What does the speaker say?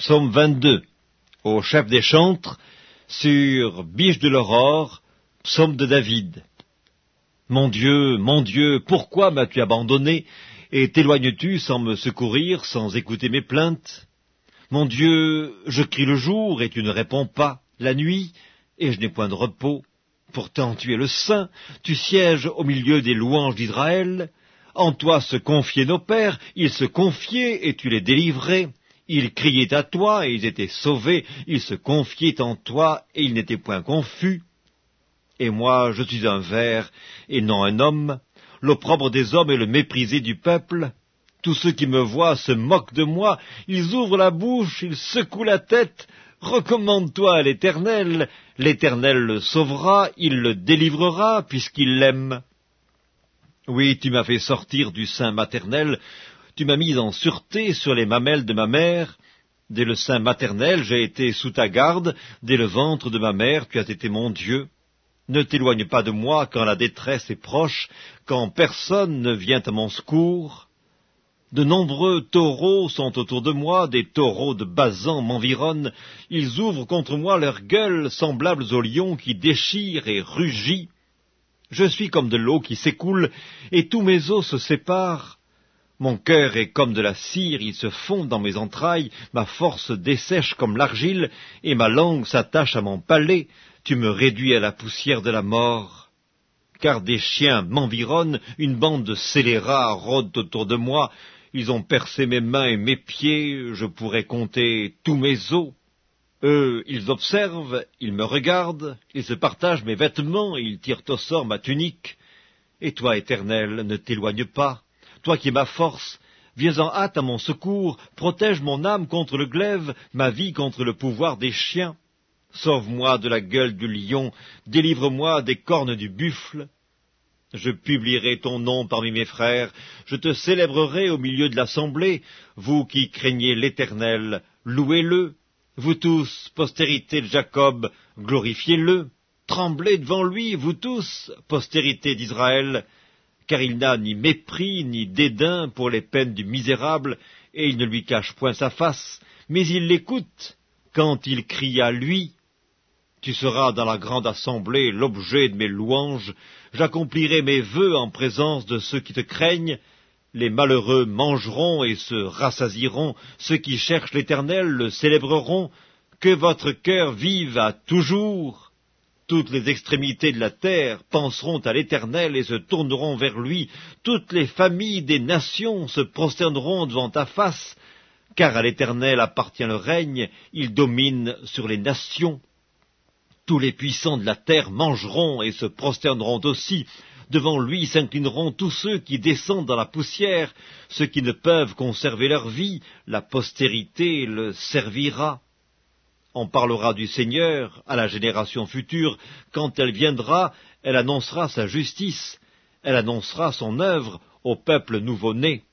Psaume 22, au chef des chantres, sur Biche de l'aurore, psaume de David. Mon Dieu, mon Dieu, pourquoi m'as-tu abandonné, et t'éloignes-tu sans me secourir, sans écouter mes plaintes? Mon Dieu, je crie le jour, et tu ne réponds pas, la nuit, et je n'ai point de repos. Pourtant tu es le Saint, tu sièges au milieu des louanges d'Israël. En toi se confiaient nos pères, ils se confiaient, et tu les délivrais. Ils criaient à toi, et ils étaient sauvés, ils se confiaient en toi, et ils n'étaient point confus. Et moi, je suis un ver, et non un homme, l'opprobre des hommes et le méprisé du peuple. Tous ceux qui me voient se moquent de moi, ils ouvrent la bouche, ils secouent la tête. Recommande-toi à l'Éternel, l'Éternel le sauvera, il le délivrera, puisqu'il l'aime. Oui, tu m'as fait sortir du sein maternel, tu m'as mis en sûreté sur les mamelles de ma mère. Dès le sein maternel, j'ai été sous ta garde. Dès le ventre de ma mère, tu as été mon Dieu. Ne t'éloigne pas de moi quand la détresse est proche, quand personne ne vient à mon secours. De nombreux taureaux sont autour de moi, des taureaux de Bazan m'environnent, ils ouvrent contre moi leurs gueules semblables aux lions qui déchirent et rugissent. Je suis comme de l'eau qui s'écoule, et tous mes os se séparent. Mon cœur est comme de la cire, il se fond dans mes entrailles, ma force dessèche comme l'argile, et ma langue s'attache à mon palais, tu me réduis à la poussière de la mort. Car des chiens m'environnent, une bande de scélérats rôde autour de moi, ils ont percé mes mains et mes pieds, je pourrais compter tous mes os. Eux, ils observent, ils me regardent, ils se partagent mes vêtements, ils tirent au sort ma tunique. Et toi, Éternel, ne t'éloigne pas, toi qui es ma force, viens en hâte à mon secours, protège mon âme contre le glaive, ma vie contre le pouvoir des chiens. Sauve-moi de la gueule du lion, délivre-moi des cornes du buffle. Je publierai ton nom parmi mes frères, je te célébrerai au milieu de l'assemblée, vous qui craignez l'Éternel, louez-le. Vous tous, postérité de Jacob, glorifiez-le. Tremblez devant lui, vous tous, postérité d'Israël, car il n'a ni mépris ni dédain pour les peines du misérable, et il ne lui cache point sa face, mais il l'écoute quand il crie à lui. Tu seras dans la grande assemblée l'objet de mes louanges, j'accomplirai mes vœux en présence de ceux qui te craignent, les malheureux mangeront et se rassasieront, ceux qui cherchent l'Éternel le célébreront, que votre cœur vive à toujours. Toutes les extrémités de la terre penseront à l'Éternel et se tourneront vers lui. Toutes les familles des nations se prosterneront devant ta face, car à l'Éternel appartient le règne, il domine sur les nations. Tous les puissants de la terre mangeront et se prosterneront aussi. Devant lui s'inclineront tous ceux qui descendent dans la poussière, ceux qui ne peuvent conserver leur vie, la postérité le servira. On parlera du Seigneur à la génération future. Quand elle viendra, elle annoncera sa justice, elle annoncera son œuvre au peuple nouveau-né.